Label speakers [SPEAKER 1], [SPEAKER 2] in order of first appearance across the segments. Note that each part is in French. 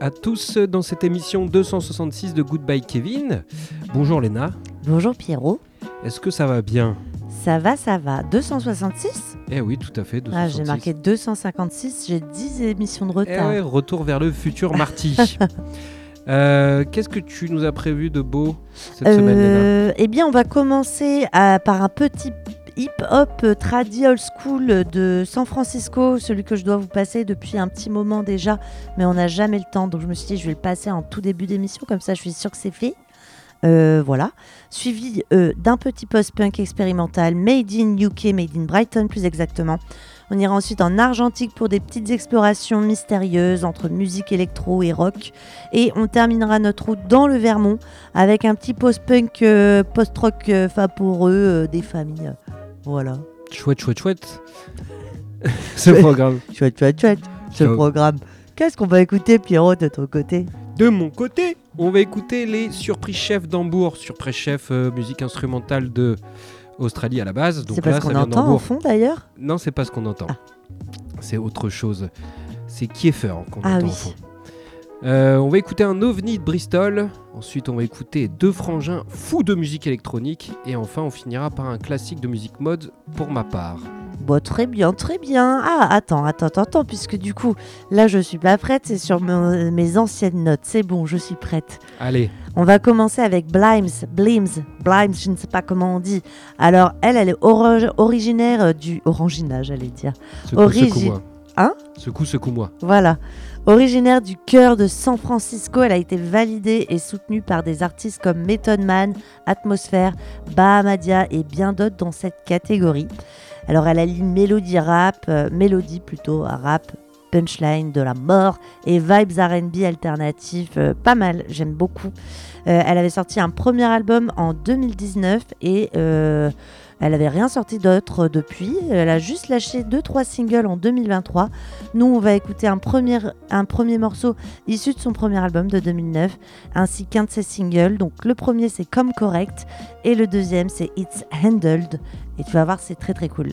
[SPEAKER 1] À tous dans cette émission 266 de Goodbye Kevin. Bonjour Léna.
[SPEAKER 2] Bonjour Pierrot.
[SPEAKER 1] Est-ce que ça va bien?
[SPEAKER 2] Ça va, ça va. 266
[SPEAKER 1] Eh oui, tout à fait.
[SPEAKER 2] Ah, j'ai marqué 256, j'ai 10 émissions de
[SPEAKER 1] Eh
[SPEAKER 2] retard.
[SPEAKER 1] ouais, retour vers le futur Marty. Euh, Qu'est-ce que tu nous as prévu de beau cette semaine, Léna?
[SPEAKER 2] Euh, eh bien, on va commencer à- par un petit hip-hop euh, tradi old school de San Francisco, celui que je dois vous passer depuis un petit moment déjà, mais on n'a jamais le temps, donc je me suis dit je vais le passer en tout début d'émission, comme ça je suis sûre que c'est fait. Euh, voilà. Suivi euh, d'un petit post-punk expérimental made in UK, made in Brighton plus exactement. On ira ensuite en Argentique pour des petites explorations mystérieuses entre musique électro et rock. Et on terminera notre route dans le Vermont avec un petit post-punk, post-rock vaporeux des familles. Voilà.
[SPEAKER 1] Chouette, chouette, chouette. Ce programme.
[SPEAKER 2] Chouette, chouette, chouette. Ce
[SPEAKER 1] Ciao.
[SPEAKER 2] programme. Qu'est-ce qu'on va écouter, Pierrot, de ton côté?
[SPEAKER 1] De mon côté, on va écouter les Surprise Chefs d'Hambourg. Surprise Chef, euh, musique instrumentale de Australie à la base. Donc
[SPEAKER 2] C'est
[SPEAKER 1] là,
[SPEAKER 2] parce
[SPEAKER 1] ça
[SPEAKER 2] qu'on
[SPEAKER 1] vient
[SPEAKER 2] entend au
[SPEAKER 1] d'Hambourg.
[SPEAKER 2] fond d'ailleurs?
[SPEAKER 1] Non, c'est pas ce qu'on entend.
[SPEAKER 2] Ah.
[SPEAKER 1] C'est autre chose. C'est Kiefer qu'on
[SPEAKER 2] Ah
[SPEAKER 1] entend
[SPEAKER 2] oui.
[SPEAKER 1] au fond. Euh, on va écouter un ovni de Bristol. Ensuite, on va écouter deux frangins fous de musique électronique. Et enfin, on finira par un classique de musique mode pour ma part.
[SPEAKER 2] Bon, très bien, très bien. Ah, attends, attends, attends, attends, puisque du coup, là, je suis pas prête, c'est sur me- mes anciennes notes. C'est bon, je suis prête.
[SPEAKER 1] Allez,
[SPEAKER 2] On va commencer avec Blimes, Blims, Blimes, je ne sais pas comment on dit. Alors, elle, elle est originaire du Orangina, j'allais dire.
[SPEAKER 1] secoue,
[SPEAKER 2] Origi-
[SPEAKER 1] secoue-moi.
[SPEAKER 2] Hein?
[SPEAKER 1] Secoue, secoue-moi.
[SPEAKER 2] Voilà. Originaire du cœur de San Francisco, elle a été validée et soutenue par des artistes comme Method Man, Atmosphère, Bahamadia et bien d'autres dans cette catégorie. Alors elle allie mélodie rap, euh, mélodie plutôt rap, punchline de la mort et vibes R&B alternatifs, euh, pas mal, j'aime beaucoup. Euh, elle avait sorti un premier album en 2019 et elle avait rien sorti d'autre depuis. Elle a juste lâché 2-3 singles en 2023. Nous, on va écouter un premier, un premier morceau issu de son premier album de 2009, ainsi qu'un de ses singles. Donc le premier, c'est Comme Correct, et le deuxième, c'est It's Handled. Et tu vas voir, c'est très très cool.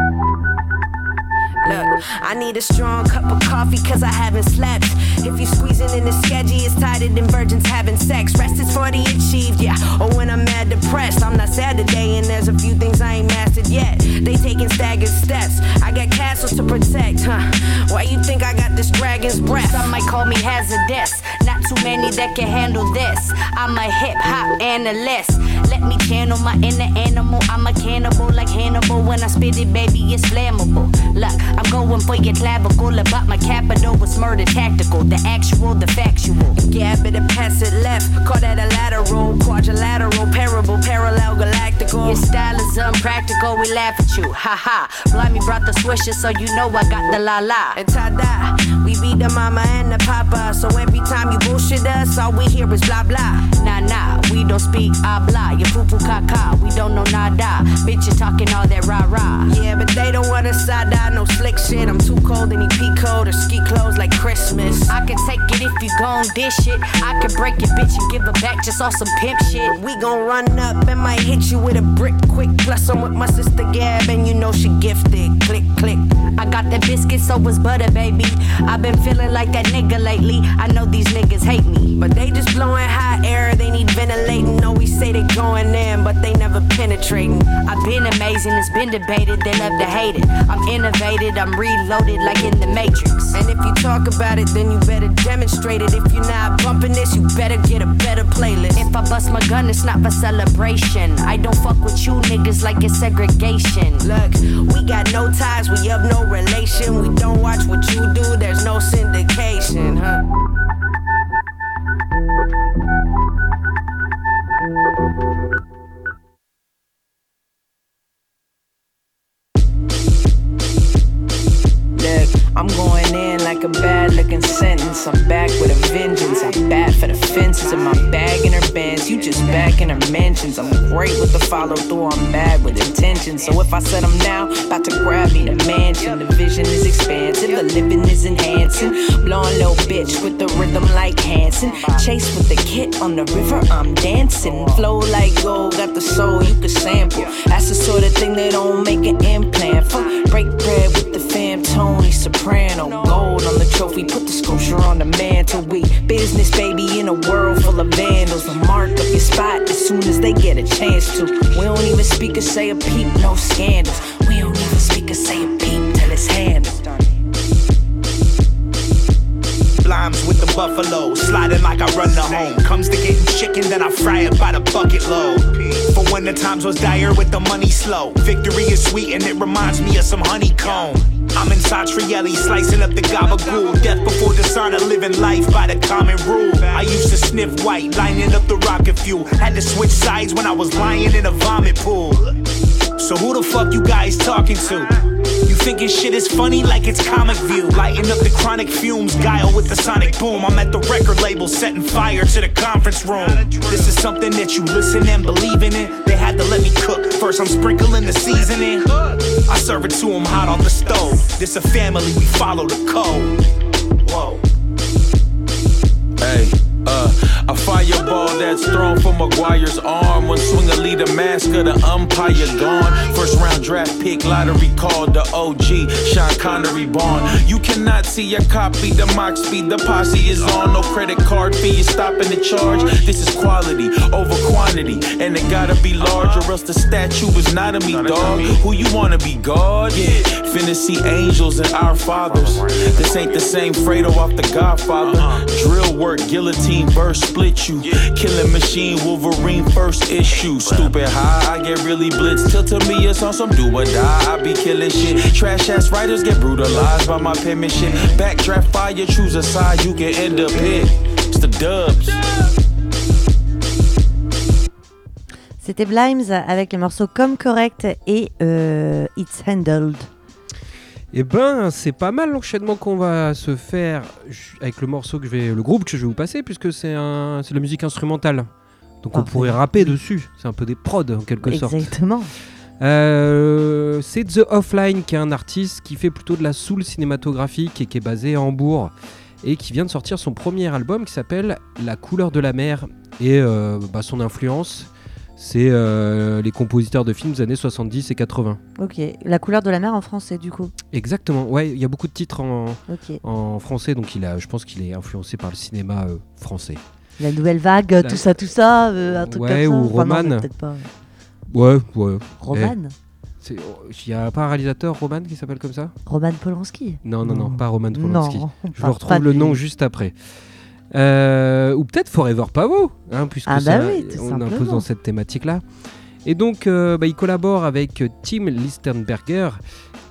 [SPEAKER 3] Look, I need a strong cup of coffee cause I haven't slept. If you squeezing in the sketchy, it's tighter than virgins having sex. Rest is for the achieved, yeah. Or when I'm mad depressed, I'm not sad today, and there's a few things I ain't mastered yet. They taking staggered steps. I got castles to protect, huh? Why you think I got dragon's breath? Some might call me hazardous. Not too many that can handle this. I'm a hip hop analyst. Let me channel my inner animal. I'm a cannibal like Hannibal. When I spit it, baby, it's flammable. Look, I'm going for your clavicle. About my capital was murder tactical. The actual, the factual. Yeah, better pass it left. Call that a lateral, quadrilateral, parable, parallel, galactical. Your style is unpractical. We laugh at you. Ha ha. Blimey brought the swisher, so you know I got the la la. And ta-da, we beat the mama and the papa. So every time you bullshit us, all we hear is blah blah. Nah nah, we don't speak ah, habla. You poo poo caca, we don't know nada. Bitch, you talking all that rah rah. Yeah, but they don't want to side eye, no slick shit. I'm too cold, any peak cold or ski clothes like Christmas. I can take it if you gon' dish it. I can break it, bitch, and give it back just on some pimp shit. We gon' run up and might hit you with a brick quick. Plus, I'm with my sister Gab, and you know she gifted. Click, click. I got that biscuit, so was butter, baby. I've been feeling like that nigga lately. I know these niggas hate me, but they just blowing hot air. They need ventilating. Always say they going in, but they never penetrating. I've been amazing, it's been debated. They love to hate it. I'm innovated, I'm reloaded like in the Matrix. And if you talk about it, then you better demonstrate it. If you're not bumping this, you better get a better playlist. If I bust my gun, it's not for celebration. I don't fuck with you niggas like it's segregation. Look, we got no ties, we have no relation. We don't watch what you do, there's no syndication, huh? I'm going in like a bad
[SPEAKER 4] looking sentence. I'm back with a vengeance. I'm bad for the fences in my bag in her bands. You just back in her mentions. I'm great with the follow through. I'm bad with intention. So if I said I'm now about to grab me the mansion, the vision is expansive, the living is enhancing. Blowing little bitch with the rhythm like Hanson. Chase with the kit on the river. I'm dancing. Flow like gold. Got the soul you can sample. That's the sort of thing they don't make an implant for. Break bread with the fam, Tony Soprano. Gold on the trophy, put the sculpture on the mantle. We business, baby, in a world full of vandals. We mark up your spot as soon as they get a chance to. We don't even speak or say a peep, no scandals. We don't even speak or say a peep till it's handled.
[SPEAKER 5] Blimes with the buffalo, sliding like I run the home. Comes to getting chicken, then I fry it by the bucket load. For when the times was dire with the money slow. Victory is sweet and it reminds me of some honeycomb. I'm inside Trielli, slicing up the gabagool. Death before dishonor, living life by the common rule. I used to sniff white, lining up the rocket fuel. Had to switch sides when I was lying in a vomit pool. So who the fuck you guys talking to? You thinking shit is funny like it's comic view. Lighting up the chronic fumes, guile with the sonic boom. I'm at the record label setting fire to the conference room. This is something that you listen and believe in it. They had to let me cook. First I'm sprinkling the seasoning. I serve it to them hot on the stove. This a family, we follow the code. Whoa.
[SPEAKER 6] Hey, uh, a fireball that's thrown from McGuire's arm. One swing a lead a mask of the umpire gone. First round draft pick, lottery called the OG, Sean Connery born. You cannot see a copy, the mock speed, the posse is on. No credit card fee, you stopping the charge. This is quality over quantity, and it gotta be large, or else the statue is not of me, dog. Who you wanna be, God? Yeah, finna see angels and our fathers. This ain't the same Fredo off the Godfather. Drill work, guillotine verse, split you. Killing machine, Wolverine first issue. Stupid high, I get really blitzed. Till to me it's on some do or die. I be killing shit. Trash ass writers get brutalized by my penmanship. Backdraft fire, choose a side, you can end up here. It's the dubs.
[SPEAKER 2] C'était Blimes avec les morceaux Comme Correct et euh, It's Handled.
[SPEAKER 1] Eh ben, c'est pas mal l'enchaînement qu'on va se faire avec le morceau que je vais, le groupe que je vais vous passer, puisque c'est un, c'est la musique instrumentale. Donc on
[SPEAKER 2] Parfait.
[SPEAKER 1] pourrait rapper dessus. C'est un peu des prods en quelque sorte.
[SPEAKER 2] Exactement.
[SPEAKER 1] Euh, c'est The Offline qui est un artiste qui fait plutôt de la soul cinématographique et qui est basé à Hambourg et qui vient de sortir son premier album qui s'appelle La couleur de la mer et euh, bah, son influence c'est euh, les compositeurs de films des années 70 et 80.
[SPEAKER 2] Ok. La couleur de la mer en français, du coup.
[SPEAKER 1] Exactement, ouais, il y a beaucoup de titres en,
[SPEAKER 2] Ok.
[SPEAKER 1] en français donc il a, je pense qu'il est influencé par le cinéma euh, français.
[SPEAKER 2] La nouvelle vague, tout ça, tout ça, euh, un truc
[SPEAKER 1] Ouais,
[SPEAKER 2] comme ça.
[SPEAKER 1] ou
[SPEAKER 2] Enfin,
[SPEAKER 1] Roman.
[SPEAKER 2] pas.
[SPEAKER 1] Ouais, ouais.
[SPEAKER 2] Roman
[SPEAKER 1] Il y a pas un réalisateur Roman qui s'appelle comme ça?
[SPEAKER 2] Roman Polanski?
[SPEAKER 1] Non, non, non, pas Roman Polanski.
[SPEAKER 2] Non, on
[SPEAKER 1] Je vous retrouve le
[SPEAKER 2] lui.
[SPEAKER 1] nom juste après. Euh, ou peut-être Forever Pavo, hein, puisque
[SPEAKER 2] Ah bah
[SPEAKER 1] ça-
[SPEAKER 2] oui,
[SPEAKER 1] on impose dans cette thématique-là. Et donc, euh, bah, il collabore avec Tim Listenberger,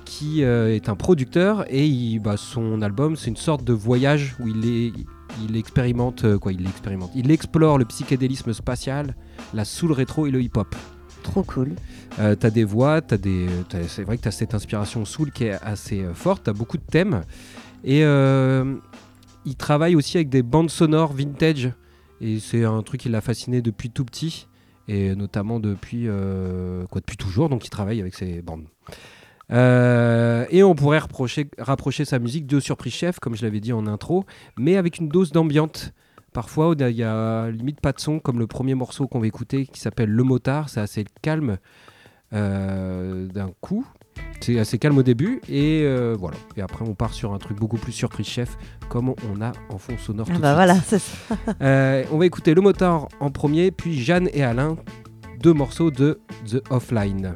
[SPEAKER 1] qui euh, est un producteur, et il- bah, son album, c'est une sorte de voyage où il, est, il expérimente, quoi, il expérimente, il explore le psychédélisme spatial, la soul rétro et le hip-hop.
[SPEAKER 2] Trop cool.
[SPEAKER 1] Euh, t'as des voix, t'as des, c'est vrai que t'as cette inspiration soul qui est assez forte, t'as beaucoup de thèmes. Et euh, il travaille aussi avec des bandes sonores vintage. Et c'est un truc qui l'a fasciné depuis tout petit. Et notamment depuis, euh, toujours. Donc il travaille avec ces bandes. Euh, et on pourrait rapprocher sa musique de Surprise Chef, comme je l'avais dit en intro, mais avec une dose d'ambiante. Parfois, il y a limite pas de son, comme le premier morceau qu'on va écouter qui s'appelle Le Motard. C'est assez calme euh, d'un coup. C'est assez calme au début et euh, voilà. Et après, on part sur un truc beaucoup plus surprise chef, comme on a en fond sonore.
[SPEAKER 2] Ah
[SPEAKER 1] tout
[SPEAKER 2] bah
[SPEAKER 1] suite.
[SPEAKER 2] voilà, c'est ça.
[SPEAKER 1] Euh, on va écouter Le Motard en premier, puis Jeanne et Alain, deux morceaux de The Offline.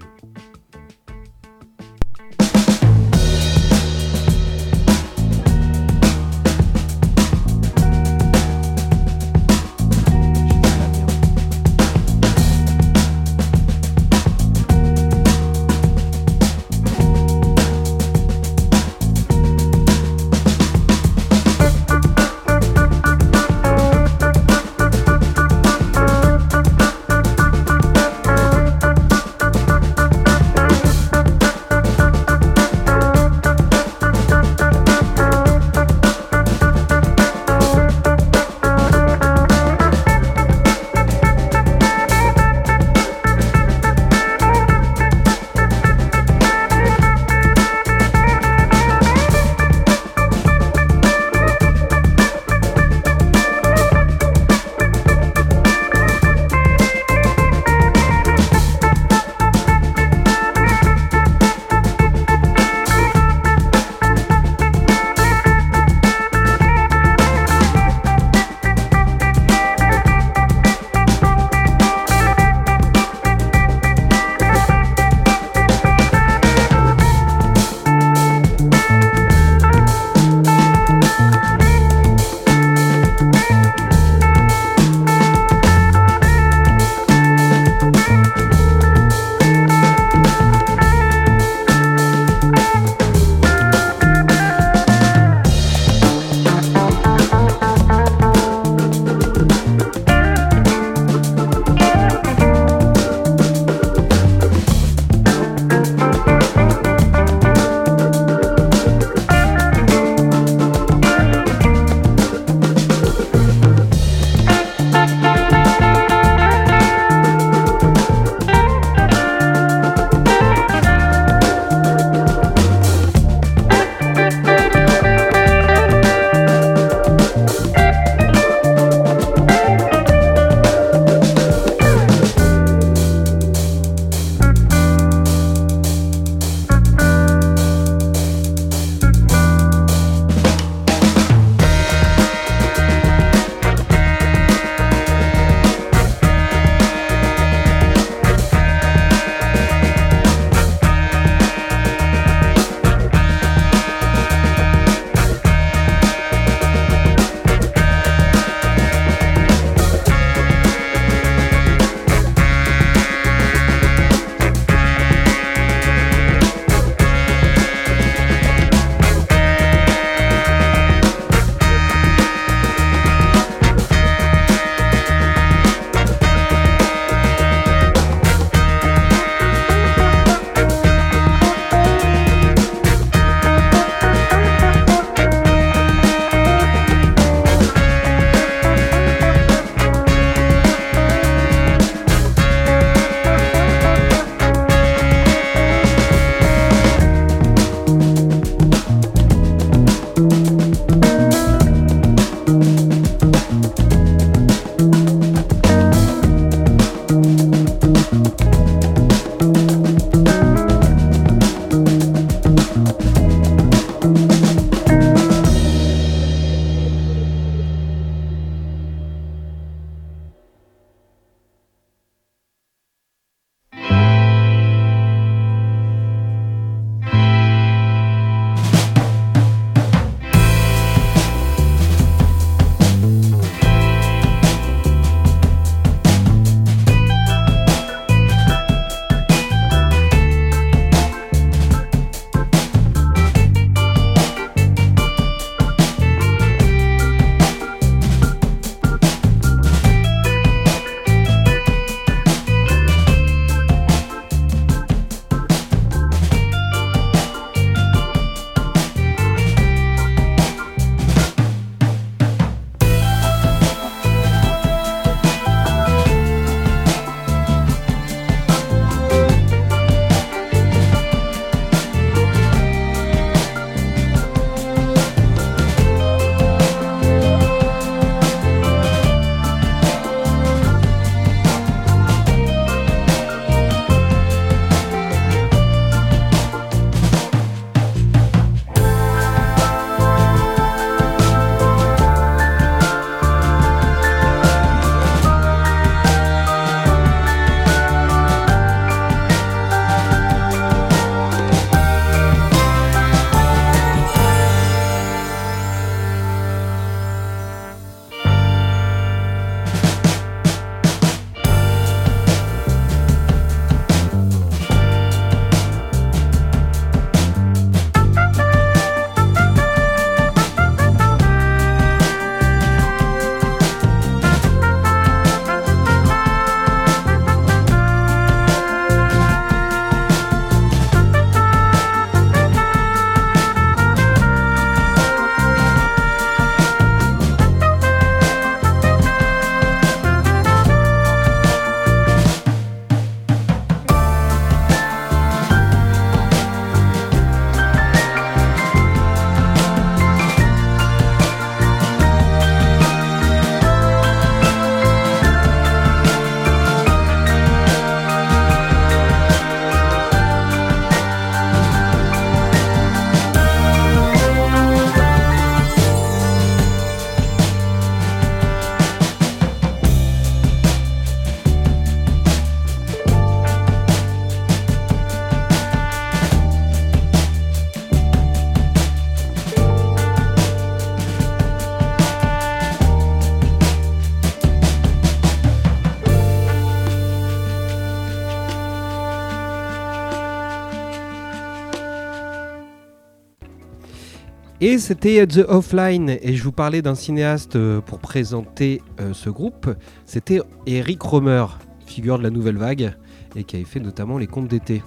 [SPEAKER 1] Et c'était The Offline, et je vous parlais d'un cinéaste euh, pour présenter euh, ce groupe. C'était Eric Romer, figure de la nouvelle vague, et qui avait fait notamment Les Contes d'été.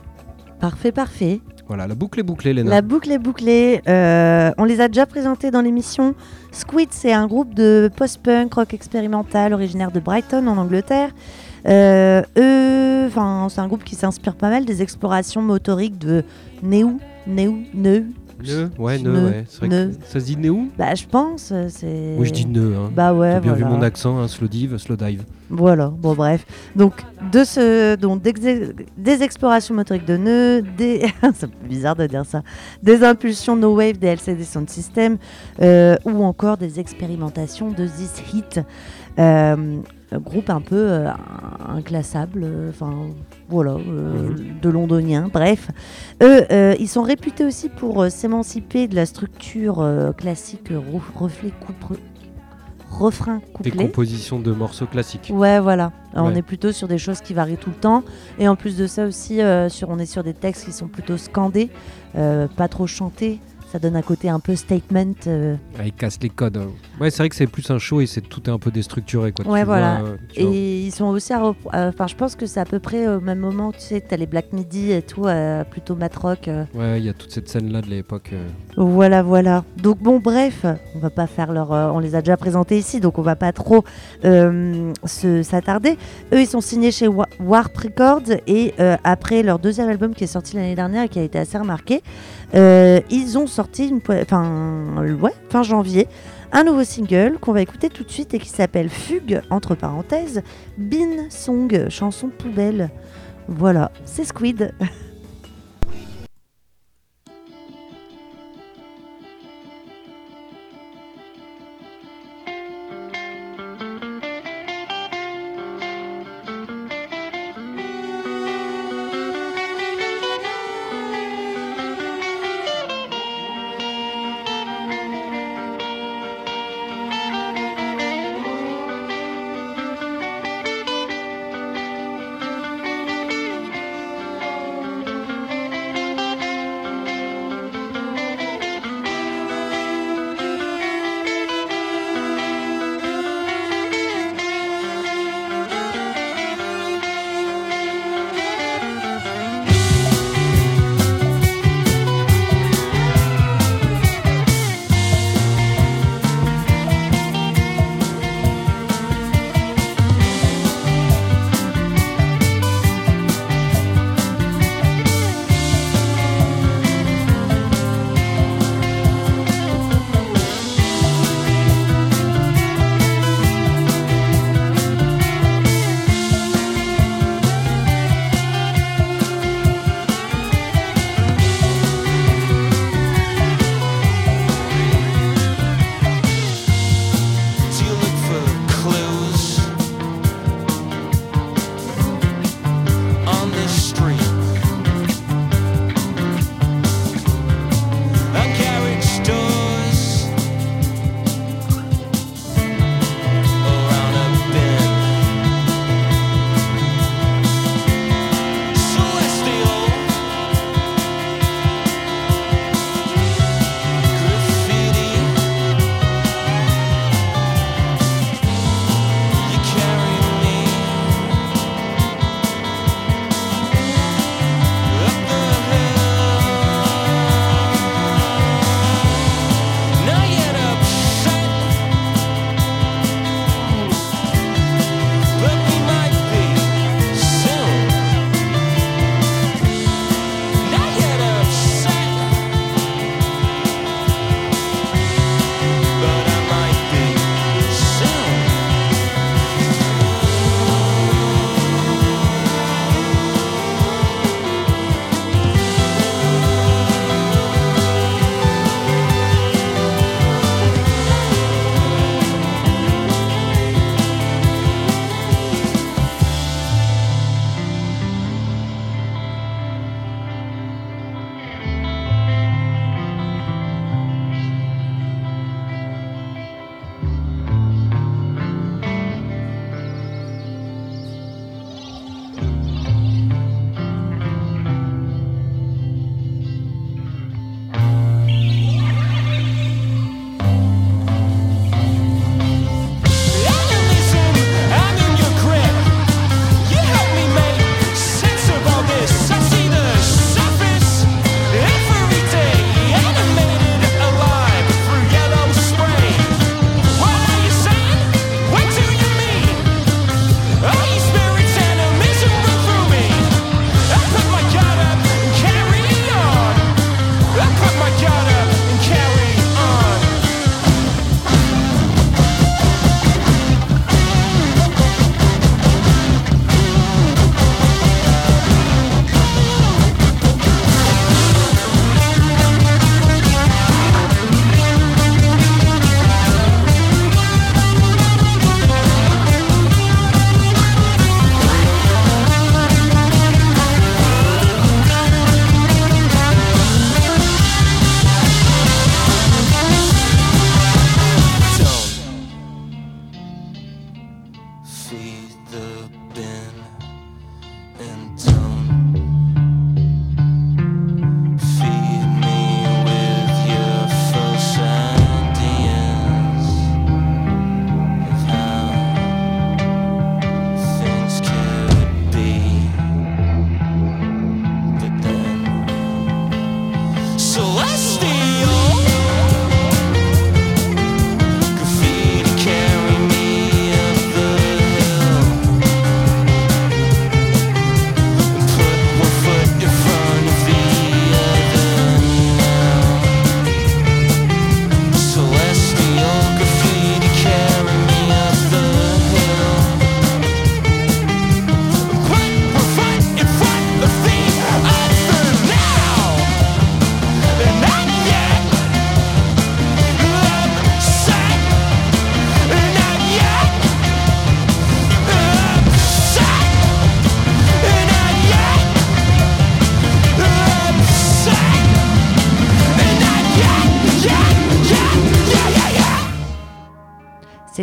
[SPEAKER 2] Parfait, parfait.
[SPEAKER 1] Voilà, la boucle est bouclée, Léna.
[SPEAKER 2] La boucle est bouclée. Euh, on les a déjà présentés dans l'émission. Squid, c'est un groupe de post-punk rock expérimental originaire de Brighton en Angleterre. Euh, eux, c'est un groupe qui s'inspire pas mal des explorations motoriques de Neu, Neu, Neu.
[SPEAKER 1] Neu Ouais, Neu, ouais. C'est vrai que ça se dit Néou
[SPEAKER 2] Bah, je pense. euh, C'est.
[SPEAKER 1] Oui, je dis Neu. Hein.
[SPEAKER 2] Bah ouais,
[SPEAKER 1] T'as bien
[SPEAKER 2] voilà.
[SPEAKER 1] vu mon accent, hein, slow dive, slow dive.
[SPEAKER 2] Voilà, bon bref. Donc, de ce, donc des explorations motoriques de nœuds, des... c'est bizarre de dire ça, des impulsions no wave des LCD Sound System, euh, ou encore des expérimentations de This Hit. Euh, un groupe un peu euh, inclassable, euh, enfin voilà, euh, de londoniens, bref. Eux, ils sont réputés aussi pour s'émanciper de la structure classique ref- reflet, coupe, refrain,
[SPEAKER 1] Des
[SPEAKER 2] couplet.
[SPEAKER 1] compositions de morceaux classiques.
[SPEAKER 2] Ouais, voilà. On est plutôt sur des choses qui varient tout le temps. Et en plus de ça aussi, sur, on est sur des textes qui sont plutôt scandés, pas trop chantés. Ça donne un côté un peu statement. euh,
[SPEAKER 1] Ah, ils cassent les codes. hein. Ouais, c'est vrai que c'est plus un show et c'est tout est un peu déstructuré. Quoi.
[SPEAKER 2] Ouais,
[SPEAKER 1] Tu
[SPEAKER 2] voilà.
[SPEAKER 1] vois, euh, vois.
[SPEAKER 2] et ils sont aussi à. euh, Enfin, je pense que c'est à peu près au même moment. Tu sais, t'as les Black Midi et tout, euh, plutôt mat rock. euh.
[SPEAKER 1] Ouais, il y a toute cette scène-là de l'époque.
[SPEAKER 2] Voilà, voilà. Donc bon, bref, on va pas faire leur. on les a déjà présentés ici, donc on va pas trop se- s'attarder. Eux, ils sont signés chez Wa- Warp Records et après leur deuxième album qui est sorti l'année dernière et qui a été assez remarqué, euh, ils ont sorti ouais, fin janvier. Un nouveau single qu'on va écouter tout de suite et qui s'appelle Fugue, entre parenthèses, Bean Song, chanson poubelle. Voilà, c'est Squid.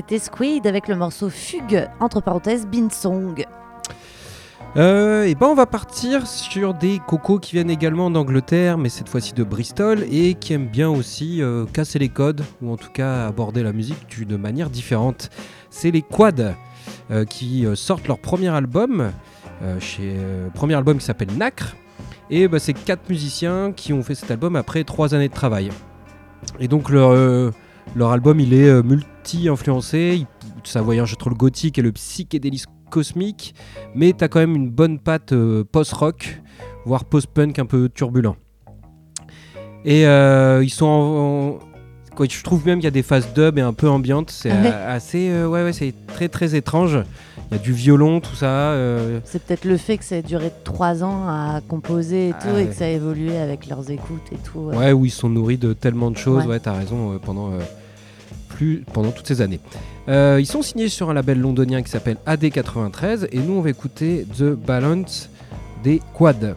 [SPEAKER 2] C'était Squid avec le morceau Fugue, entre parenthèses, Bean Song.
[SPEAKER 1] Euh, et ben on va partir sur des cocos qui viennent également d'Angleterre, mais cette fois-ci de Bristol, et qui aiment bien aussi euh, casser les codes, ou en tout cas aborder la musique de manière différente. C'est les Quads euh, qui euh, sortent leur premier album, euh, chez, premier album qui s'appelle Nacre, et bah, c'est quatre musiciens qui ont fait cet album après trois années de travail. Et donc leur, leur album il est euh, multi-influencé, il- ça voyage entre le gothique et le psychédélisme cosmique, mais t'as quand même une bonne patte euh, post-rock, voire post-punk un peu turbulent. Et euh, ils sont en, en- quoi, je trouve même qu'il y a des phases dub et un peu ambiantes, c'est
[SPEAKER 2] Ah ouais.
[SPEAKER 1] assez, euh, ouais ouais, c'est très très étrange. Il y a du violon, tout ça. euh,
[SPEAKER 2] C'est peut-être le fait que ça ait duré trois ans à composer et
[SPEAKER 1] Ah
[SPEAKER 2] tout, et
[SPEAKER 1] ouais.
[SPEAKER 2] que ça a évolué avec leurs écoutes et tout. ouais.
[SPEAKER 1] Où ils sont nourris de tellement de choses.
[SPEAKER 2] Ouais.
[SPEAKER 1] T'as raison, pendant, pendant toutes ces années. Euh, ils sont signés sur un label londonien qui s'appelle AD93 et nous on va écouter The Balance des Quads.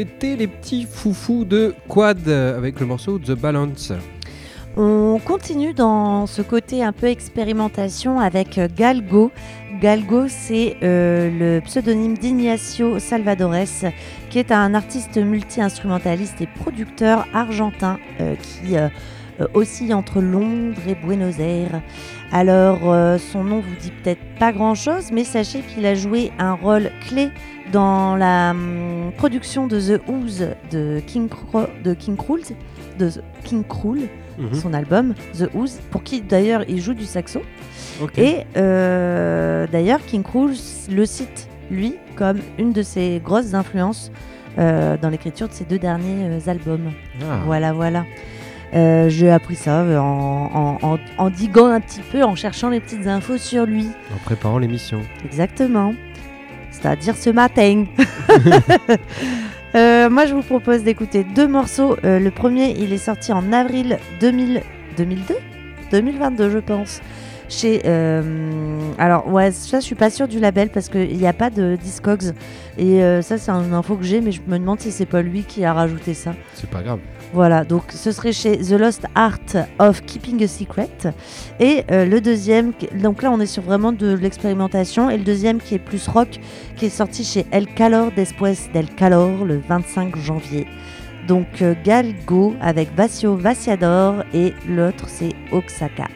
[SPEAKER 1] C'était les petits foufous de Quad avec le morceau The Balance.
[SPEAKER 2] On continue dans ce côté un peu expérimentation avec euh, Galgo. Galgo, c'est euh, le pseudonyme d'Ignacio Salvadores, qui est un artiste multi-instrumentaliste et producteur argentin euh, qui oscille entre Londres et Buenos Aires. Alors, son nom vous dit peut-être pas grand-chose, mais sachez qu'il a joué un rôle clé dans la hum, production de The Ooze de King, Cro- de King Krul, de King Krul,
[SPEAKER 1] Mhm.
[SPEAKER 2] son album The Ooze, pour qui d'ailleurs il joue du saxo. Et euh, d'ailleurs, King Krul le cite, lui, comme une de ses grosses influences euh, dans l'écriture de ses deux derniers euh, albums.
[SPEAKER 1] Ah.
[SPEAKER 2] Voilà, voilà. J'ai appris ça en, en, en, en diguant un petit peu, en cherchant les petites infos sur lui.
[SPEAKER 1] En préparant l'émission.
[SPEAKER 2] Exactement. C'est-à-dire ce matin. Euh, moi, je vous propose d'écouter deux morceaux. Euh, le premier, il est sorti en avril 2000... 2002 2022, je pense. Chez. euh, alors, ouais, ça, je suis pas sûre du label parce qu'il n'y a pas de Discogs. Et euh, ça, c'est une info que j'ai, mais je me demande si c'est pas lui qui a rajouté ça.
[SPEAKER 1] C'est pas grave.
[SPEAKER 2] Voilà, donc ce serait chez The Lost Art of Keeping a Secret. Et euh, le deuxième, donc là on est sur vraiment de l'expérimentation. Et le deuxième qui est plus rock, qui est sorti chez El Calor Después del Calor le 25 janvier. Donc euh, Galgo avec Vasio Vassiador et l'autre c'est Oaxaca.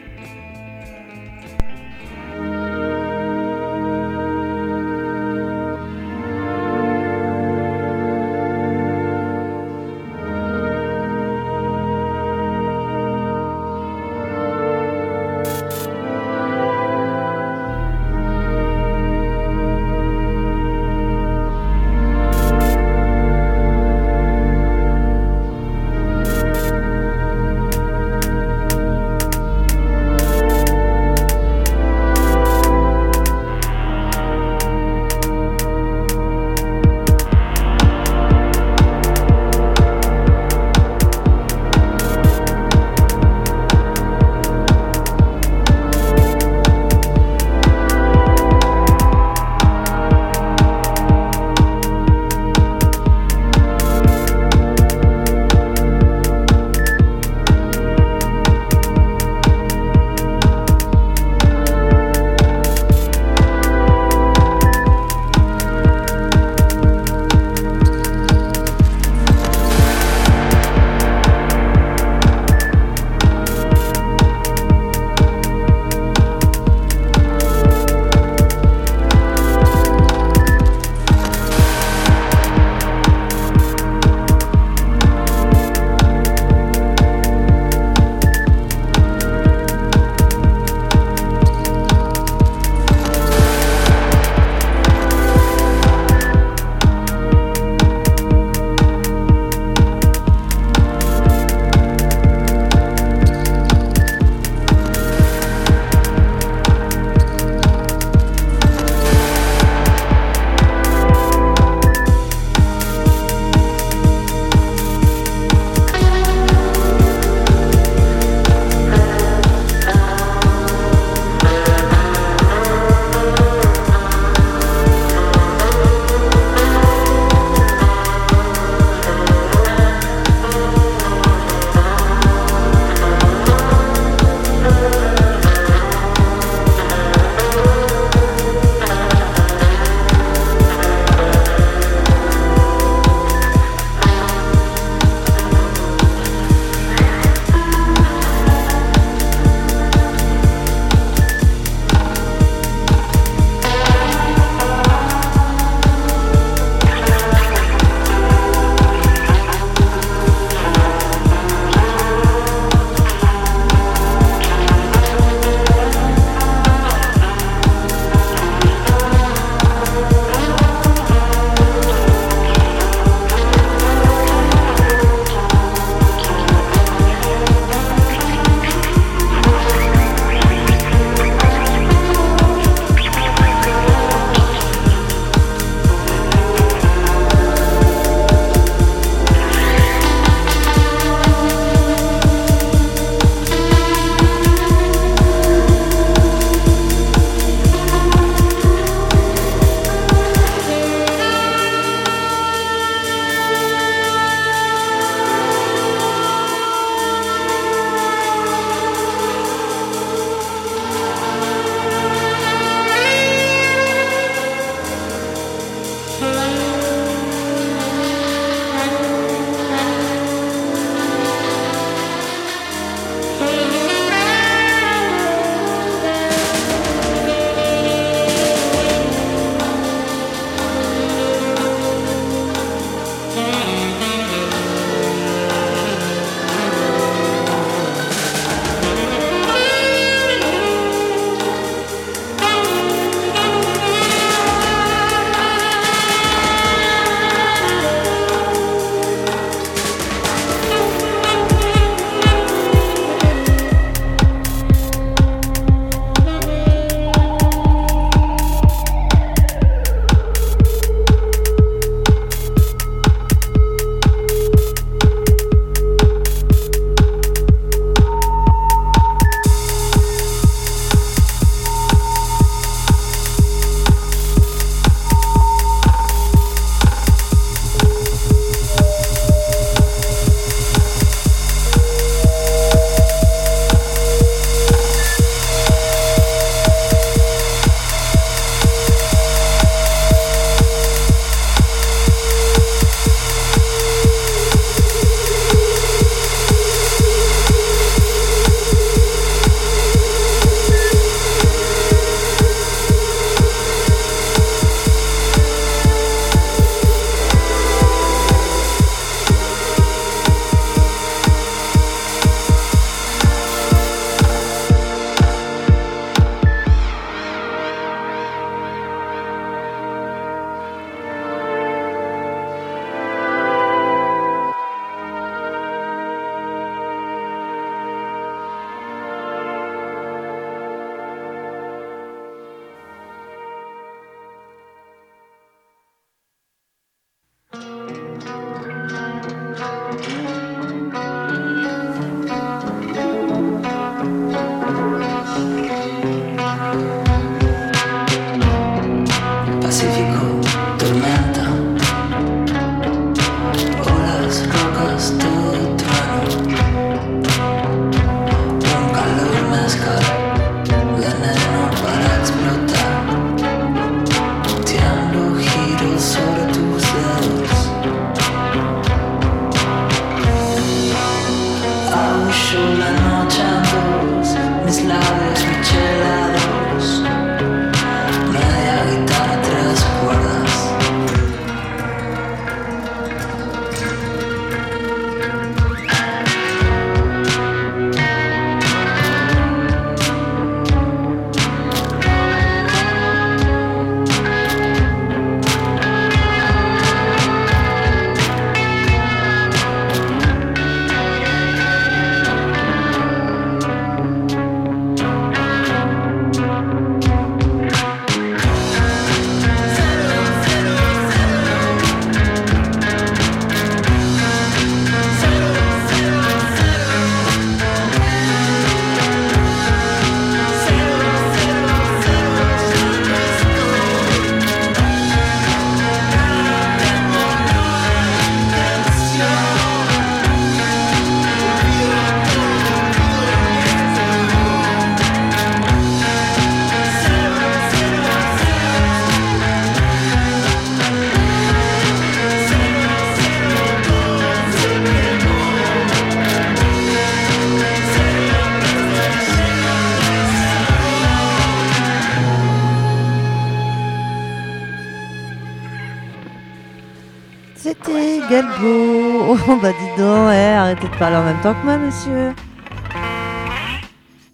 [SPEAKER 2] Arrêtez de parler en même temps que moi, monsieur.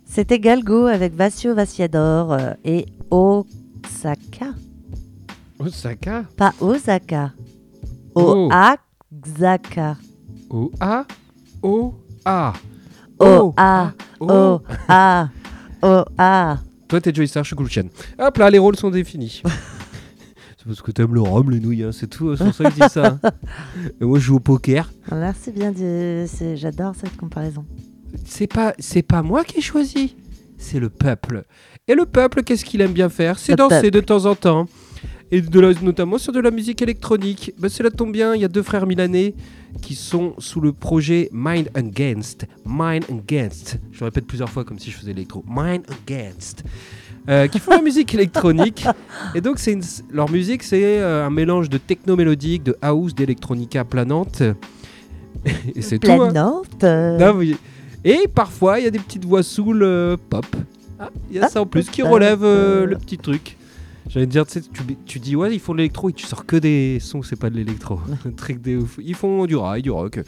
[SPEAKER 2] C'était Galgo avec Vassio Vassiador euh, et Osaka.
[SPEAKER 1] Osaka?
[SPEAKER 2] Pas Osaka.
[SPEAKER 1] Oh.
[SPEAKER 2] Oaxaca.
[SPEAKER 1] O-A O-A
[SPEAKER 2] O-A. O-A. O-A.
[SPEAKER 1] Toi, t'es Joy Star, je suis. Hop là, les rôles sont définis. c'est parce que t'aimes le rhum, les nouilles, hein, c'est tout. C'est pour ça que je dis ça. hein. Et moi, je joue au poker.
[SPEAKER 2] Merci bien, c'est- j'adore cette comparaison.
[SPEAKER 1] C'est pas, c'est pas moi qui ai choisi, c'est le peuple. Et le peuple, qu'est-ce qu'il aime bien faire? C'est
[SPEAKER 2] Le
[SPEAKER 1] danser de temps en temps. Et de la- notamment sur de la musique électronique. Ben, cela tombe bien, il y a deux frères milanais qui sont sous le projet Mind Against. Mind Against. Je le répète plusieurs fois comme si je faisais l'électro. Mind Against. Euh, qui font la musique électronique. Et donc, c'est une- leur musique, c'est euh, un mélange de techno mélodique, de house, d'électronica planante. Et c'est tout. hein.
[SPEAKER 2] Planante.
[SPEAKER 1] Non, oui. Et parfois, il y a des petites voix soul euh, pop. Ah, Il y a
[SPEAKER 2] Ah,
[SPEAKER 1] ça en plus qui relève euh, le petit truc. J'allais dire, tu, tu, dis, ouais, ils font de l'électro et tu sors que des sons, c'est pas de l'électro. Un truc de ouf. Ils font du rail, du rock.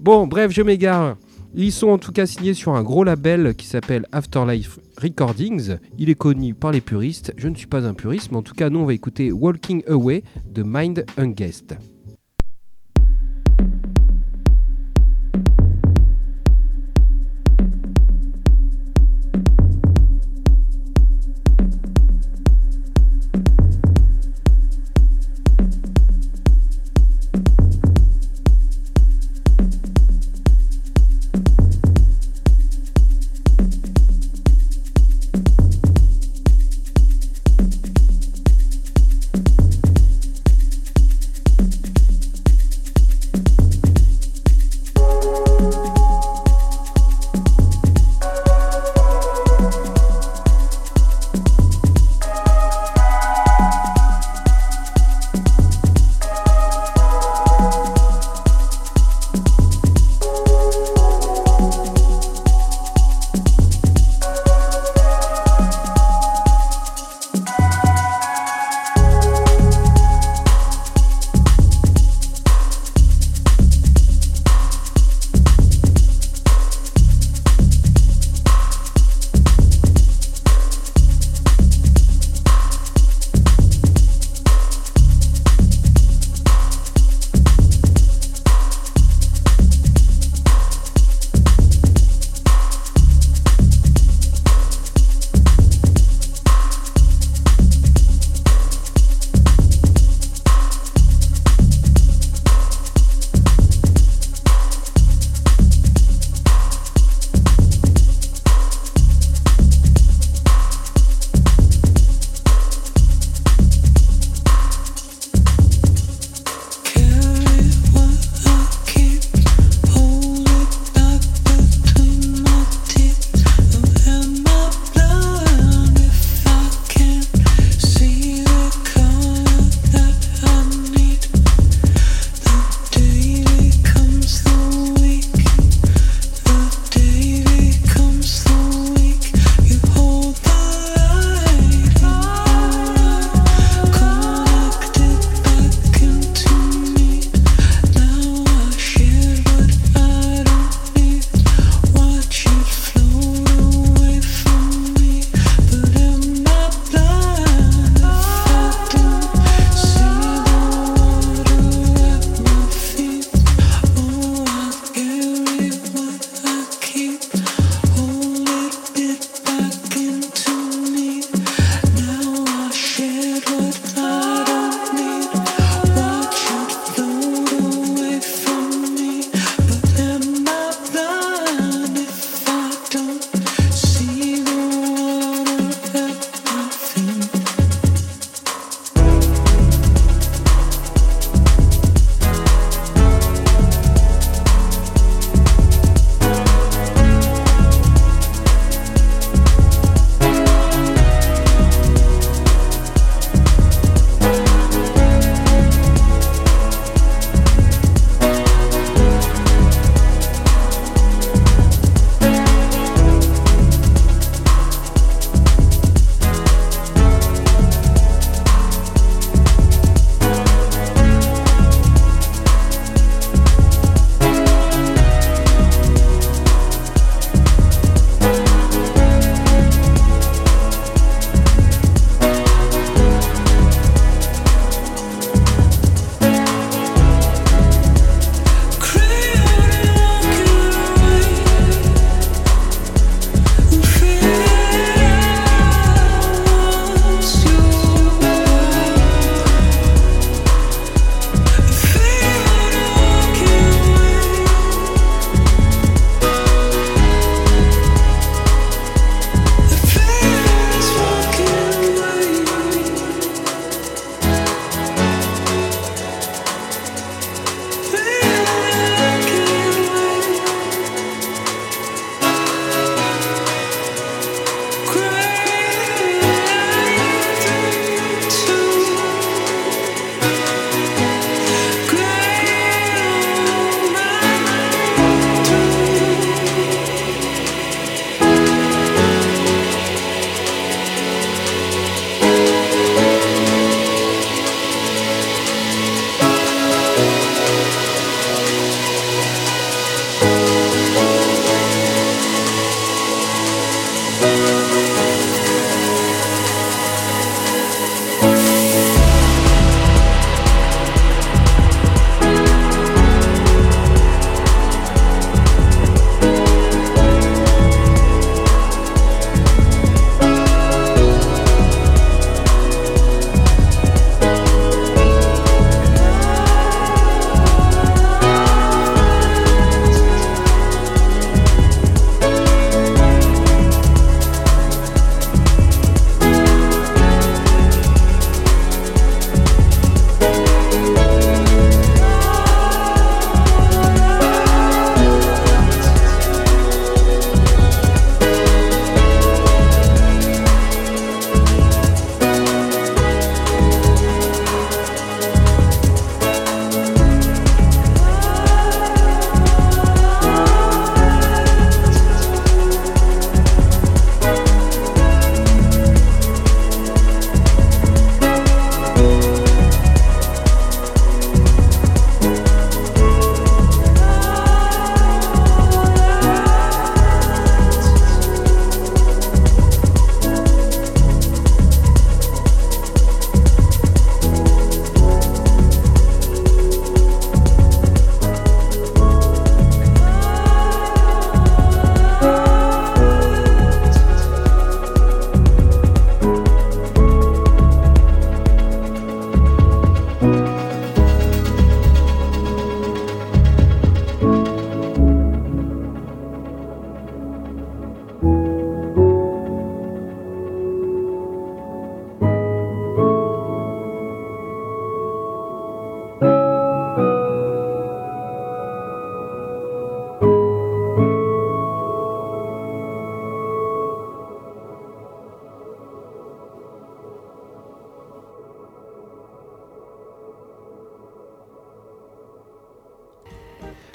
[SPEAKER 1] Bon, bref, je m'égare. Ils sont en tout cas signés sur un gros label qui s'appelle Afterlife Recordings. Il est connu par les puristes. Je ne suis pas un puriste, mais en tout cas, nous, on va écouter Walking Away de Mind Unguest.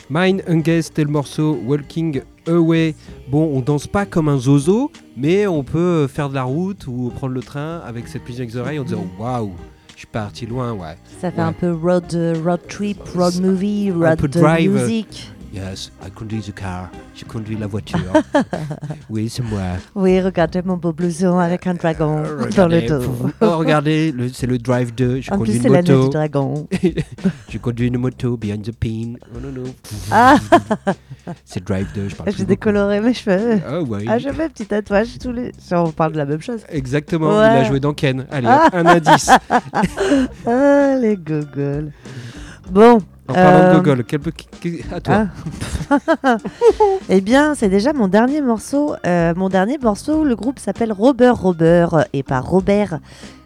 [SPEAKER 1] Mine Unguess, c'était le morceau Walking Away. Bon, on danse pas comme un zozo, mais on peut faire de la route ou prendre le train avec cette musique aux oreilles en disant waouh, je suis parti loin, ouais.
[SPEAKER 2] Ça fait
[SPEAKER 1] Ouais.
[SPEAKER 2] un peu road, road trip, road movie, road musique.
[SPEAKER 1] Yes, I conduis the car. Je conduis la voiture. oui, c'est moi.
[SPEAKER 2] Oui, regardez mon beau blouson avec un dragon dans le dos.
[SPEAKER 1] vous- oh, regardez, c'est le drive 2. Je
[SPEAKER 2] En
[SPEAKER 1] conduis
[SPEAKER 2] plus,
[SPEAKER 1] une
[SPEAKER 2] c'est l'année du
[SPEAKER 1] moto.
[SPEAKER 2] dragon.
[SPEAKER 1] je conduis une moto behind the pin. Oh non, non.
[SPEAKER 2] Ah,
[SPEAKER 1] C'est drive 2, je parle
[SPEAKER 2] j'ai décoloré mes cheveux.
[SPEAKER 1] Ah ouais.
[SPEAKER 2] Ah, je fais petit tatouage tous les. On parle de la même chose.
[SPEAKER 1] Exactement,
[SPEAKER 2] Ouais.
[SPEAKER 1] il a joué dans Ken. Allez,
[SPEAKER 2] Ah.
[SPEAKER 1] un indice.
[SPEAKER 2] Ah, les gogoles. Bon.
[SPEAKER 1] En parlant
[SPEAKER 2] euh,
[SPEAKER 1] de Gogol, quel à toi.
[SPEAKER 2] Ah. eh bien, c'est déjà mon dernier morceau. Euh, mon dernier morceau, le groupe s'appelle Robert Robert et pas Robert.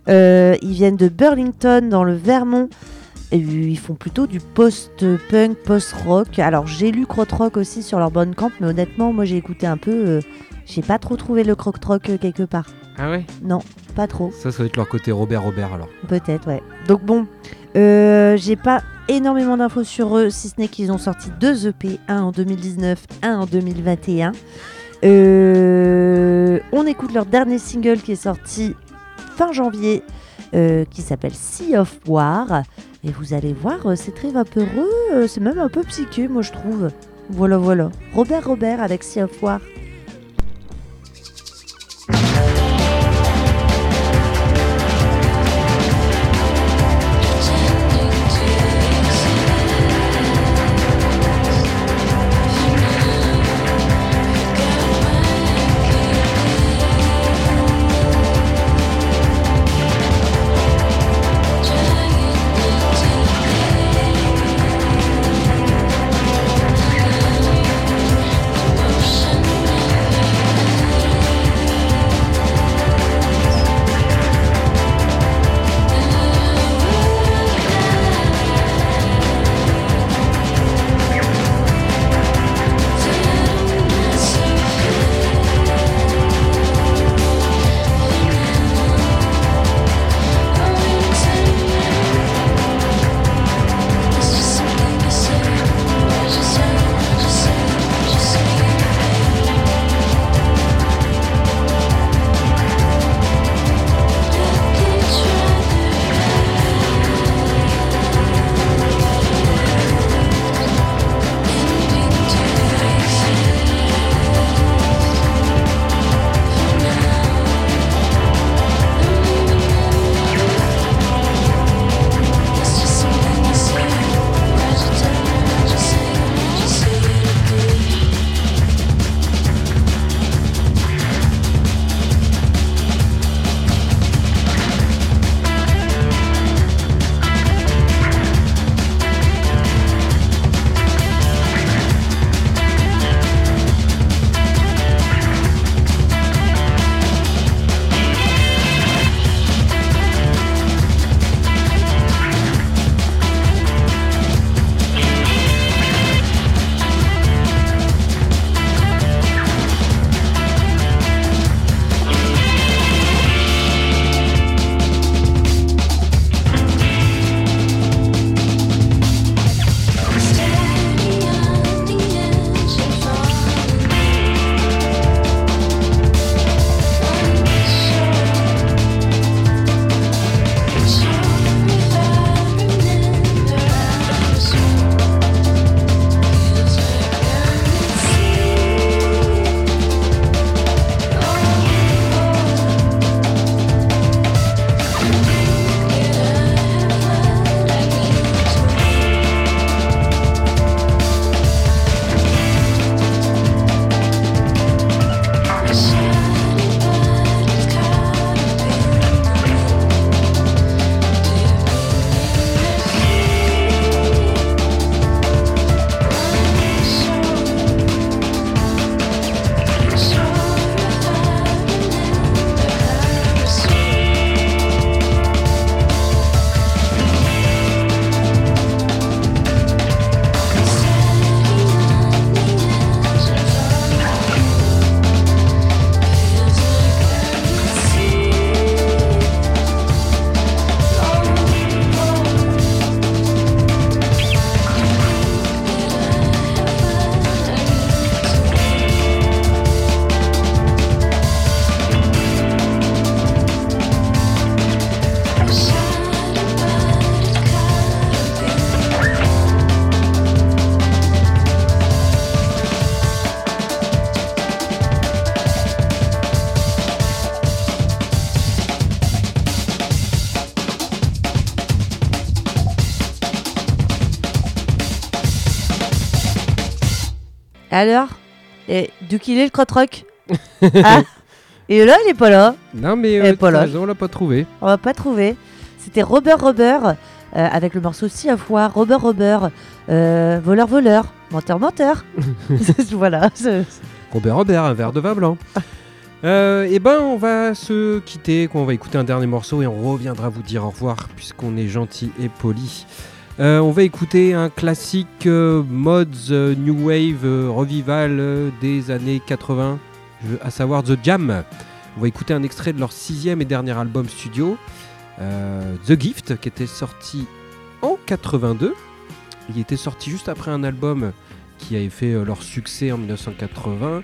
[SPEAKER 2] Euh, ils viennent de Burlington dans le Vermont. Et ils font plutôt du post-punk, post-rock. Alors j'ai lu Crotrock aussi sur leur bonne camp, mais honnêtement, moi j'ai écouté un peu. euh, j'ai pas trop trouvé le croc-troc euh, quelque part.
[SPEAKER 1] Ah ouais
[SPEAKER 2] Non, pas trop.
[SPEAKER 1] Ça, ça va être leur côté Robert Robert alors.
[SPEAKER 2] Peut-être, ouais. Donc bon, euh, j'ai pas énormément d'infos sur eux, si ce n'est qu'ils ont sorti deux EP, un en 2019, un en 2021. Euh, on écoute leur dernier single qui est sorti fin janvier, euh, qui s'appelle Sea of War. Et vous allez voir, c'est très vaporeux, c'est même un peu psyché, moi je trouve. Voilà, voilà. Robert Robert avec Sea of War. Alors Et d'où qu'il est le crotte-rock Ah Et là, il est pas là.
[SPEAKER 1] Non, mais
[SPEAKER 2] Eh,
[SPEAKER 1] euh,
[SPEAKER 2] hein.
[SPEAKER 1] raison, on l'a pas trouvé.
[SPEAKER 2] On va pas trouver. C'était Robert Robert euh, avec le morceau Si à fois. Robert Robert, euh, voleur voleur, menteur menteur. voilà.
[SPEAKER 1] Robert Robert, un verre de vin blanc. Euh, et ben, on va se quitter, on va écouter un dernier morceau et on reviendra vous dire au revoir puisqu'on est gentil et poli. Euh, on va écouter un classique euh, mods euh, new wave revival des années 80, je- à savoir The Jam. On va écouter un extrait de leur sixième et dernier album studio, The Gift, qui était sorti en 82. Il était sorti juste après un album qui avait fait leur succès en 1980,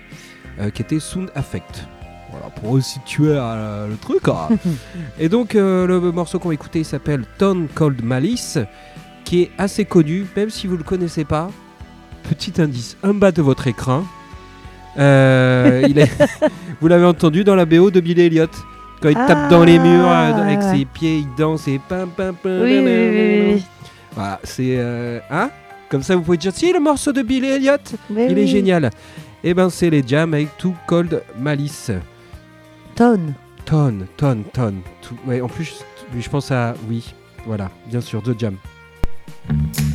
[SPEAKER 1] euh, qui était Sound Affect. Voilà, pour resituer le truc. hein. Et donc, le morceau qu'on va écouter s'appelle Tone Cold Malice, qui est assez connu, même si vous ne le connaissez pas. Petit indice, en bas de votre écran. Euh, il est- vous l'avez entendu dans la BO de Billy Elliot. Quand il tape dans les murs euh,
[SPEAKER 2] Ah,
[SPEAKER 1] avec ses pieds, il danse et pam pam pam.
[SPEAKER 2] Oui, oui, oui.
[SPEAKER 1] Voilà, c'est. euh, hein? Comme ça, vous pouvez dire si le morceau de Billy Elliot,
[SPEAKER 2] Mais
[SPEAKER 1] il est génial. Et ben, c'est les jams avec Too Cold Malice.
[SPEAKER 2] Tone.
[SPEAKER 1] Tonne, tonne, tonne. Tout- Ouais, en plus, je, pense à. Oui, voilà, bien sûr, The Jam.
[SPEAKER 7] Bye.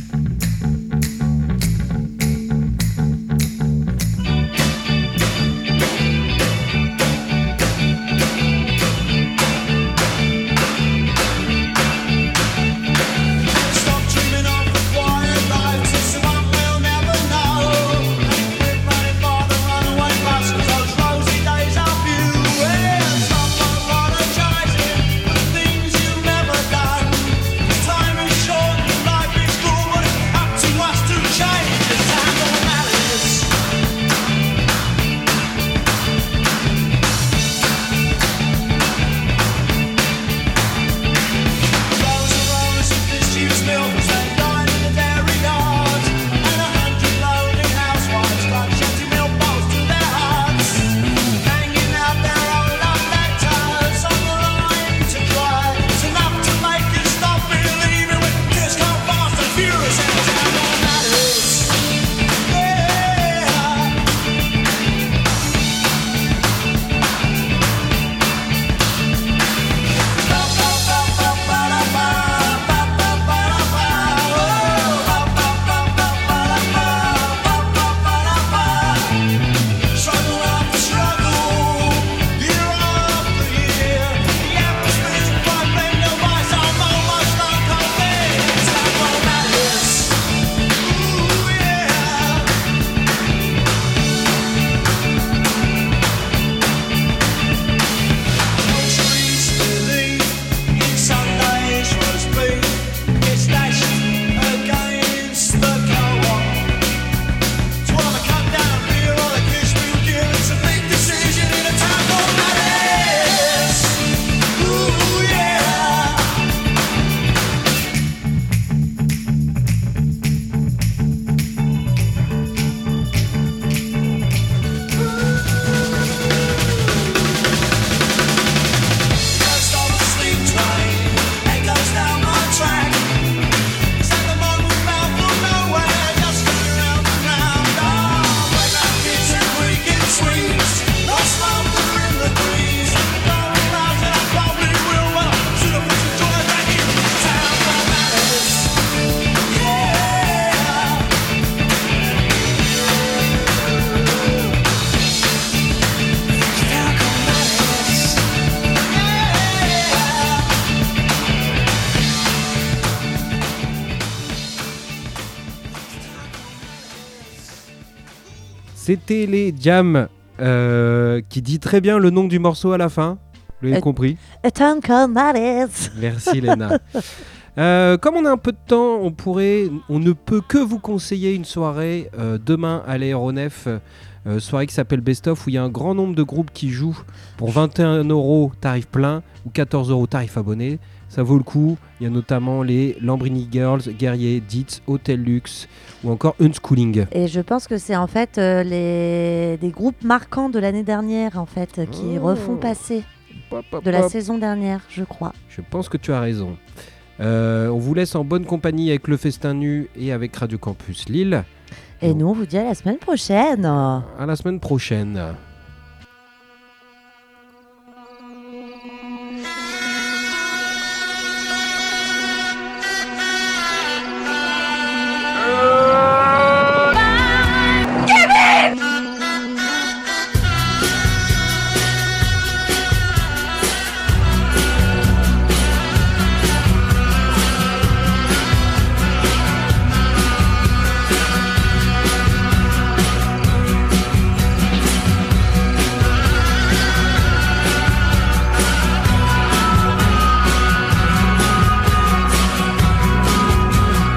[SPEAKER 1] C'était les jams, euh, qui dit très bien le nom du morceau à la fin. Vous l'avez compris
[SPEAKER 2] A.
[SPEAKER 1] Merci Léna. Euh, comme on a un peu de temps, on pourrait, on ne peut que vous conseiller une soirée euh, demain à l'aéronef, euh, soirée qui s'appelle Best of, où il y a un grand nombre de groupes qui jouent pour 21 euros tarif plein ou 14 euros tarif abonné. Ça vaut le coup. Il y a notamment les Lambrini Girls, Guerrier, Ditz, Hotel Luxe ou encore Unschooling.
[SPEAKER 2] Et je pense que c'est en fait euh, les des groupes marquants de l'année dernière en fait qui
[SPEAKER 1] Oh.
[SPEAKER 2] refont passer de la saison dernière, je crois.
[SPEAKER 1] Je pense que tu as raison. Euh, on vous laisse en bonne compagnie avec le Festin Nu et avec Radio Campus Lille.
[SPEAKER 2] Et nous, on vous dit à la semaine prochaine.
[SPEAKER 1] À la semaine prochaine.